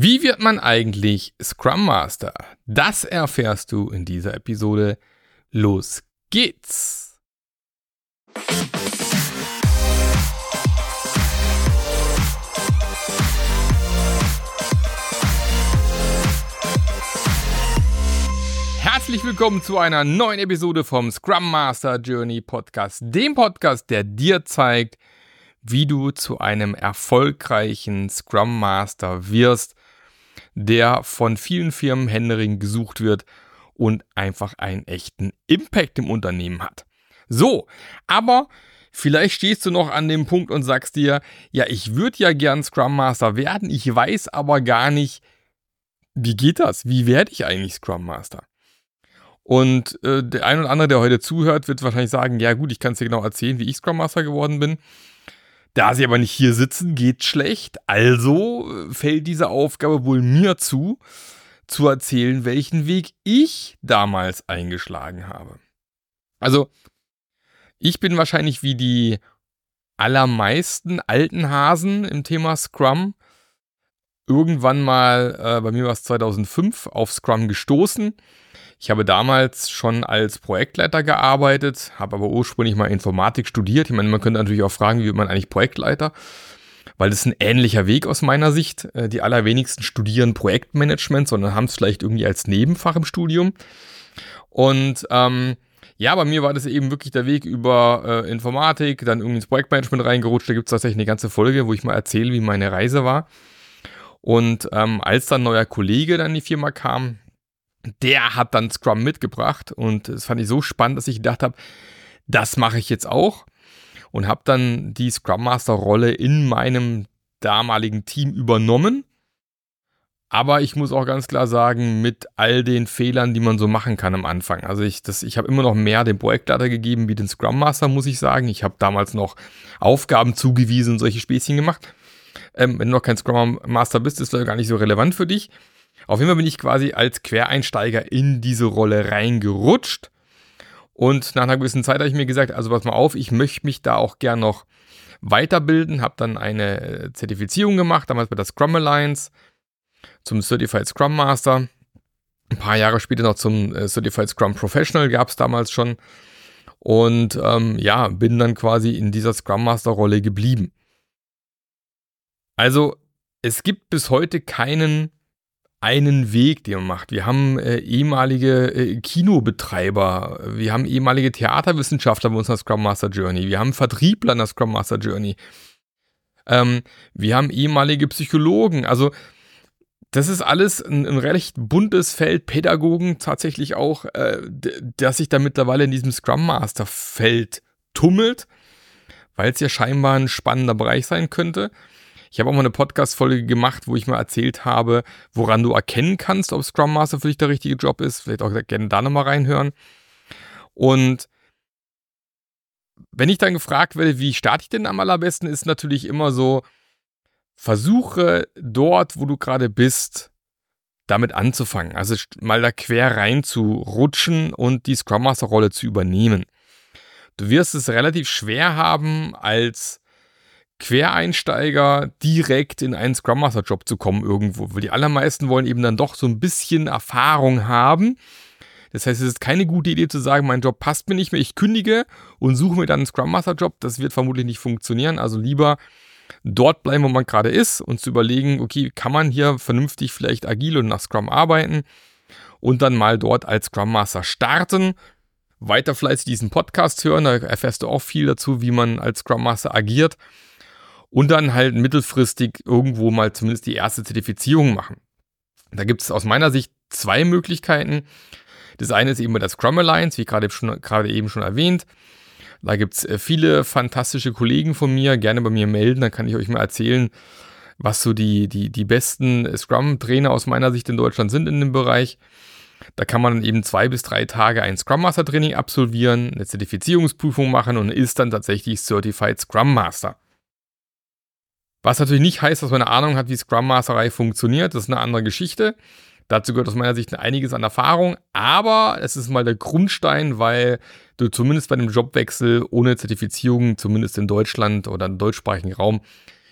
Wie wird man eigentlich Scrum Master? Das erfährst du in dieser Episode. Los geht's! Herzlich willkommen zu einer neuen Episode vom Scrum Master Journey Podcast, dem Podcast, der dir zeigt, wie du zu einem erfolgreichen Scrum Master wirst, der von vielen Firmen händeringend gesucht wird und einfach einen echten Impact im Unternehmen hat. So, aber vielleicht stehst du noch an dem Punkt und sagst dir, ja, ich würde ja gern Scrum Master werden, ich weiß aber gar nicht, wie geht das? Wie werde ich eigentlich Scrum Master? Und äh, der ein oder andere, der heute zuhört, wird wahrscheinlich sagen, ja gut, ich kann es dir genau erzählen, wie ich Scrum Master geworden bin. Da sie aber nicht hier sitzen, geht schlecht. Also äh, fällt diese Aufgabe wohl mir zu, zu erzählen, welchen Weg ich damals eingeschlagen habe. Also, ich bin wahrscheinlich wie die allermeisten alten Hasen im Thema Scrum irgendwann mal, äh, bei mir war es 2005, auf Scrum gestoßen ich habe damals schon als Projektleiter gearbeitet, habe aber ursprünglich mal Informatik studiert. Ich meine, man könnte natürlich auch fragen, wie wird man eigentlich Projektleiter? Weil das ist ein ähnlicher Weg aus meiner Sicht. Äh, die allerwenigsten studieren Projektmanagement, sondern haben es vielleicht irgendwie als Nebenfach im Studium. Und ähm, ja, bei mir war das eben wirklich der Weg über äh, Informatik, dann irgendwie ins Projektmanagement reingerutscht. Da gibt es tatsächlich eine ganze Folge, wo ich mal erzähle, wie meine Reise war. Und ähm, als dann neuer Kollege dann in die Firma kam, der hat dann Scrum mitgebracht und das fand ich so spannend, dass ich gedacht habe, das mache ich jetzt auch und habe dann die Scrum Master Rolle in meinem damaligen Team übernommen. Aber ich muss auch ganz klar sagen, mit all den Fehlern, die man so machen kann am Anfang. Also ich, ich habe immer noch mehr dem Projektleiter gegeben wie den Scrum Master, muss ich sagen. Ich habe damals noch Aufgaben zugewiesen und solche Späßchen gemacht. Ähm, wenn du noch kein Scrum Master bist, ist das gar nicht so relevant für dich. Auf jeden Fall bin ich quasi als Quereinsteiger in diese Rolle reingerutscht. Und nach einer gewissen Zeit habe ich mir gesagt, also pass mal auf, ich möchte mich da auch gern noch weiterbilden, habe dann eine äh, Zertifizierung gemacht, damals bei der Scrum Alliance zum Certified Scrum Master. Ein paar Jahre später noch zum äh, Certified Scrum Professional gab es damals schon. Und ähm, ja, bin dann quasi in dieser Scrum Master Rolle geblieben. Also es gibt bis heute keinen einen Weg, den man macht. Wir haben äh, ehemalige äh, Kinobetreiber, wir haben ehemalige Theaterwissenschaftler bei uns in der Scrum Master Journey, wir haben Vertriebler in der Scrum Master Journey, ähm, wir haben ehemalige Psychologen. Also das ist alles ein, ein recht buntes Feld, Pädagogen tatsächlich auch, äh, das sich da mittlerweile in diesem Scrum Master Feld tummelt, weil es ja scheinbar ein spannender Bereich sein könnte. Ich habe auch mal eine Podcast-Folge gemacht, wo ich mal erzählt habe, woran du erkennen kannst, ob Scrum Master für dich der richtige Job ist. Vielleicht auch gerne da nochmal reinhören. Und wenn ich dann gefragt werde, wie starte ich denn am allerbesten, ist natürlich immer so, versuche dort, wo du gerade bist, damit anzufangen. Also mal da quer rein zu rutschen und die Scrum Master Rolle zu übernehmen. Du wirst es relativ schwer haben, als Quereinsteiger direkt in einen Scrum Master Job zu kommen irgendwo, weil die allermeisten wollen eben dann doch so ein bisschen Erfahrung haben. Das heißt, es ist keine gute Idee zu sagen, mein Job passt mir nicht mehr, ich kündige und suche mir dann einen Scrum Master Job. Das wird vermutlich nicht funktionieren. Also lieber dort bleiben, wo man gerade ist und zu überlegen, okay, kann man hier vernünftig vielleicht agil und nach Scrum arbeiten und dann mal dort als Scrum Master starten. Weiter fleißig diesen Podcast hören, da erfährst du auch viel dazu, wie man als Scrum Master agiert und dann halt mittelfristig irgendwo mal zumindest die erste Zertifizierung machen. Da gibt es aus meiner Sicht zwei Möglichkeiten. Das eine ist eben bei der Scrum Alliance, wie gerade, schon, eben schon erwähnt. Da gibt es äh, viele fantastische Kollegen von mir, gerne bei mir melden, dann kann ich euch mal erzählen, was so die, die, die besten Scrum-Trainer aus meiner Sicht in Deutschland sind in dem Bereich. Da kann man eben zwei bis drei Tage ein Scrum Master Training absolvieren, eine Zertifizierungsprüfung machen und ist dann tatsächlich Certified Scrum Master. Was natürlich nicht heißt, dass man eine Ahnung hat, wie Scrum Masterei funktioniert. Das ist eine andere Geschichte. Dazu gehört aus meiner Sicht einiges an Erfahrung, aber es ist mal der Grundstein, weil du zumindest bei einem Jobwechsel ohne Zertifizierung, zumindest in Deutschland oder im deutschsprachigen Raum,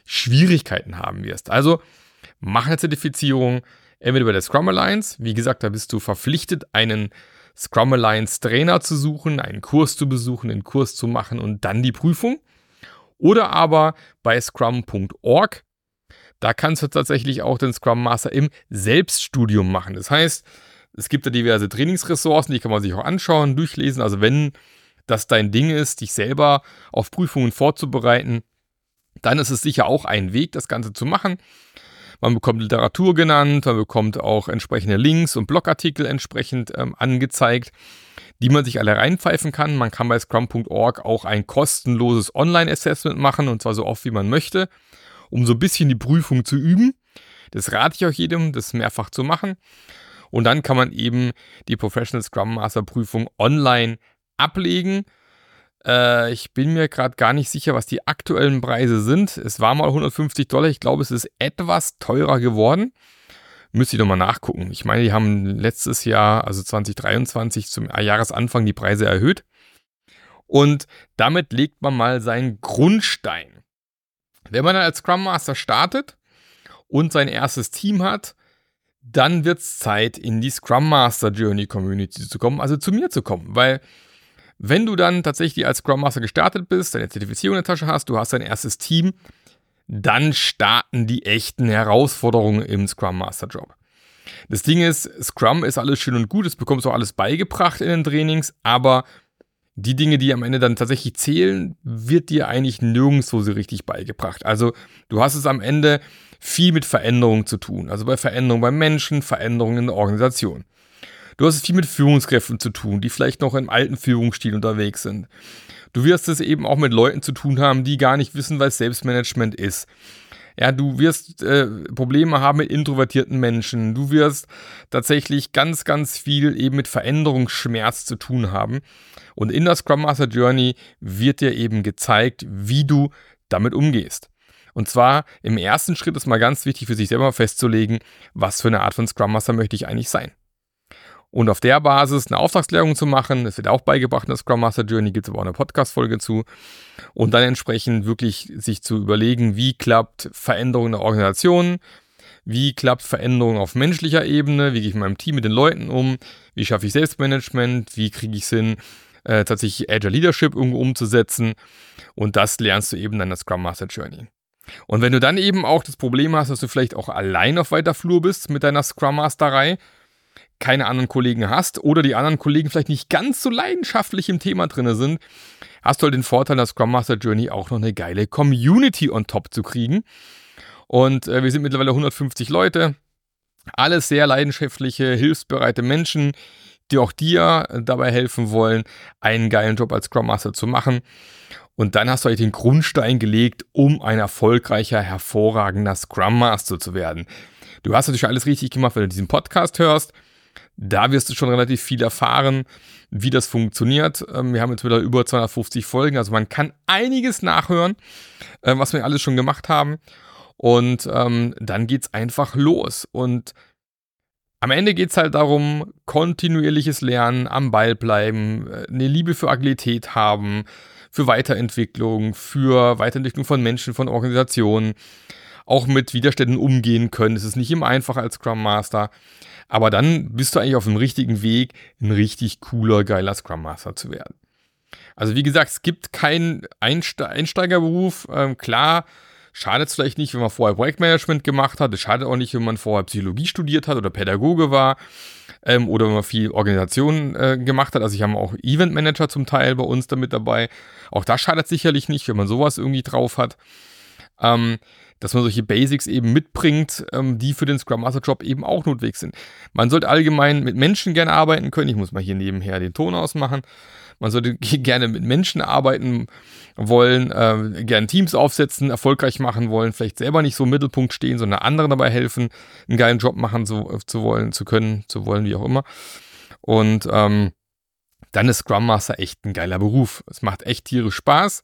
Schwierigkeiten haben wirst. Also, mach eine Zertifizierung, entweder bei der Scrum Alliance, wie gesagt, da bist du verpflichtet, einen Scrum Alliance Trainer zu suchen, einen Kurs zu besuchen, einen Kurs zu machen und dann die Prüfung. Oder aber bei scrum.org, da kannst du tatsächlich auch den Scrum Master im Selbststudium machen. Das heißt, es gibt da diverse Trainingsressourcen, die kann man sich auch anschauen, durchlesen. Also wenn das dein Ding ist, dich selber auf Prüfungen vorzubereiten, dann ist es sicher auch ein Weg, das Ganze zu machen. Man bekommt Literatur genannt, man bekommt auch entsprechende Links und Blogartikel entsprechend ähm, angezeigt, die man sich alle reinpfeifen kann. Man kann bei scrum.org auch ein kostenloses Online-Assessment machen und zwar so oft wie man möchte, um so ein bisschen die Prüfung zu üben. Das rate ich auch jedem, das mehrfach zu machen. Und dann kann man eben die Professional Scrum Master Prüfung online ablegen. Äh, ich bin mir gerade gar nicht sicher, was die aktuellen Preise sind. Es war mal 150 Dollar. Ich glaube, es ist etwas teurer geworden. Müsste ich nochmal nachgucken. Ich meine, die haben letztes Jahr, also 2023, zum Jahresanfang die Preise erhöht. Und damit legt man mal seinen Grundstein. Wenn man dann als Scrum Master startet und sein erstes Team hat, dann wird es Zeit, in die Scrum Master Journey Community zu kommen, also zu mir zu kommen, weil wenn du dann tatsächlich als Scrum Master gestartet bist, deine Zertifizierung in der Tasche hast, du hast dein erstes Team, dann starten die echten Herausforderungen im Scrum Master Job. Das Ding ist, Scrum ist alles schön und gut, es bekommst du auch alles beigebracht in den Trainings, aber die Dinge, die am Ende dann tatsächlich zählen, wird dir eigentlich nirgendwo so richtig beigebracht. Also du hast es am Ende viel mit Veränderungen zu tun. Also bei Veränderungen beim Menschen, Veränderungen in der Organisation. Du hast es viel mit Führungskräften zu tun, die vielleicht noch im alten Führungsstil unterwegs sind. Du wirst es eben auch mit Leuten zu tun haben, die gar nicht wissen, was Selbstmanagement ist. Ja, du wirst äh, Probleme haben mit introvertierten Menschen. Du wirst tatsächlich ganz, ganz viel eben mit Veränderungsschmerz zu tun haben. Und in der Scrum Master Journey wird dir eben gezeigt, wie du damit umgehst. Und zwar im ersten Schritt ist mal ganz wichtig für sich selber festzulegen, was für eine Art von Scrum Master möchte ich eigentlich sein und auf der Basis eine Auftragsklärung zu machen. Das wird auch beigebracht in der Scrum Master Journey, gibt es aber auch eine Podcast-Folge zu. Und dann entsprechend wirklich sich zu überlegen, wie klappt Veränderung in der Organisation, wie klappt Veränderung auf menschlicher Ebene, wie gehe ich mit meinem Team, mit den Leuten um, wie schaffe ich Selbstmanagement, wie kriege ich es hin, äh, tatsächlich Agile Leadership irgendwo umzusetzen. Und das lernst du eben dann in der Scrum Master Journey. Und wenn du dann eben auch das Problem hast, dass du vielleicht auch allein auf weiter Flur bist mit deiner Scrum Masterei, keine anderen Kollegen hast oder die anderen Kollegen vielleicht nicht ganz so leidenschaftlich im Thema drin sind, hast du halt den Vorteil, der Scrum Master Journey auch noch eine geile Community on top zu kriegen. Und äh, wir sind mittlerweile 150 Leute, alle sehr leidenschaftliche, hilfsbereite Menschen, die auch dir dabei helfen wollen, einen geilen Job als Scrum Master zu machen. Und dann hast du euch den Grundstein gelegt, um ein erfolgreicher, hervorragender Scrum Master zu werden. Du hast natürlich alles richtig gemacht, wenn du diesen Podcast hörst. Da wirst du schon relativ viel erfahren, wie das funktioniert. Ähm, wir haben jetzt wieder über 250 Folgen, also man kann einiges nachhören, äh, was wir alles schon gemacht haben. Und ähm, dann es einfach los. Und am Ende geht es halt darum, kontinuierliches Lernen, am Ball bleiben, äh, eine Liebe für Agilität haben, für Weiterentwicklung, für Weiterentwicklung von Menschen, von Organisationen, auch mit Widerständen umgehen können. Es ist nicht immer einfach als Scrum Master. Aber dann bist du eigentlich auf dem richtigen Weg, ein richtig cooler, geiler Scrum Master zu werden. Also wie gesagt, es gibt keinen Einste Einsteigerberuf. Ähm, klar, schadet es vielleicht nicht, wenn man vorher Projektmanagement gemacht hat. Es schadet auch nicht, wenn man vorher Psychologie studiert hat oder Pädagoge war ähm, oder wenn man viel Organisation äh, gemacht hat. Also ich habe auch Eventmanager zum Teil bei uns damit dabei. Auch das schadet sicherlich nicht, wenn man sowas irgendwie drauf hat. Ähm, dass man solche Basics eben mitbringt, ähm, die für den Scrum Master Job eben auch notwendig sind. Man sollte allgemein mit Menschen gerne arbeiten können. Ich muss mal hier nebenher den Ton ausmachen. Man sollte gerne mit Menschen arbeiten wollen, äh, gerne Teams aufsetzen, erfolgreich machen wollen, vielleicht selber nicht so im Mittelpunkt stehen, sondern anderen dabei helfen, einen geilen Job machen zu, äh, zu wollen, zu können, zu wollen, wie auch immer. Und ähm, dann ist Scrum Master echt ein geiler Beruf. Es macht echt tierisch Spaß.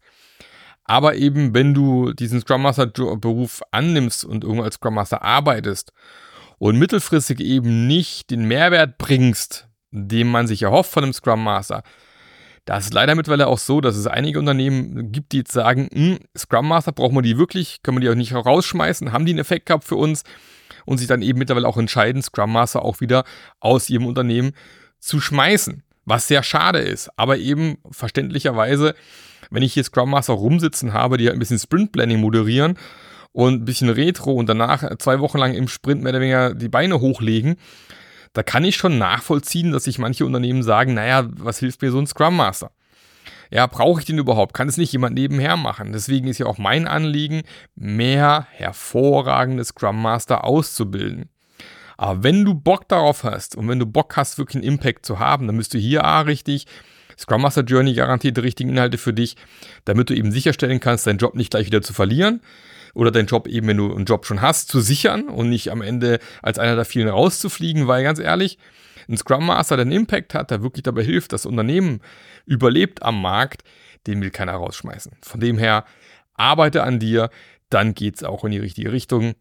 Aber eben, wenn du diesen Scrum Master Beruf annimmst und irgendwo als Scrum Master arbeitest und mittelfristig eben nicht den Mehrwert bringst, den man sich erhofft von einem Scrum Master, da ist leider mittlerweile auch so, dass es einige Unternehmen gibt, die jetzt sagen, hm, Scrum Master brauchen wir die wirklich, können wir die auch nicht rausschmeißen, haben die einen Effekt gehabt für uns und sich dann eben mittlerweile auch entscheiden, Scrum Master auch wieder aus ihrem Unternehmen zu schmeißen. Was sehr schade ist, aber eben verständlicherweise, wenn ich hier Scrum Master rumsitzen habe, die halt ein bisschen Sprint Planning moderieren und ein bisschen Retro und danach zwei Wochen lang im Sprint mehr oder weniger die Beine hochlegen, da kann ich schon nachvollziehen, dass sich manche Unternehmen sagen, naja, was hilft mir so ein Scrum Master? Ja, brauche ich den überhaupt? Kann es nicht jemand nebenher machen? Deswegen ist ja auch mein Anliegen, mehr hervorragende Scrum Master auszubilden. Aber wenn du Bock darauf hast und wenn du Bock hast, wirklich einen Impact zu haben, dann müsst du hier A richtig Scrum Master Journey garantiert die richtigen Inhalte für dich, damit du eben sicherstellen kannst, deinen Job nicht gleich wieder zu verlieren oder deinen Job eben, wenn du einen Job schon hast, zu sichern und nicht am Ende als einer der vielen rauszufliegen, weil ganz ehrlich, ein Scrum Master, der einen Impact hat, der wirklich dabei hilft, das Unternehmen überlebt am Markt, den will keiner rausschmeißen. Von dem her, arbeite an dir, dann geht es auch in die richtige Richtung.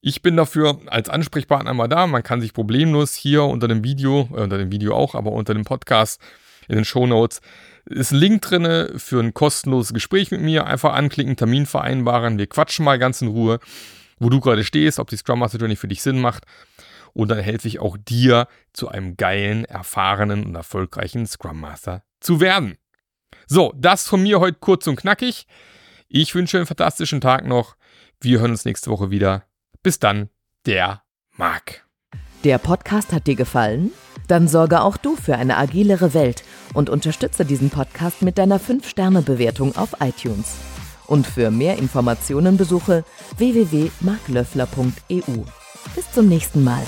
Ich bin dafür als Ansprechpartner mal da. Man kann sich problemlos hier unter dem Video, äh, unter dem Video auch, aber unter dem Podcast in den Show Notes ist ein Link drin für ein kostenloses Gespräch mit mir. Einfach anklicken, Termin vereinbaren. Wir quatschen mal ganz in Ruhe, wo du gerade stehst, ob die Scrum Master Journey für dich Sinn macht. Und dann helfe ich auch dir, zu einem geilen, erfahrenen und erfolgreichen Scrum Master zu werden. So, das von mir heute kurz und knackig. Ich wünsche einen fantastischen Tag noch. Wir hören uns nächste Woche wieder. Bis dann, der Marc. Der Podcast hat dir gefallen? Dann sorge auch du für eine agilere Welt und unterstütze diesen Podcast mit deiner 5-Sterne-Bewertung auf iTunes. Und für mehr Informationen besuche www.marklöffler.eu. Bis zum nächsten Mal.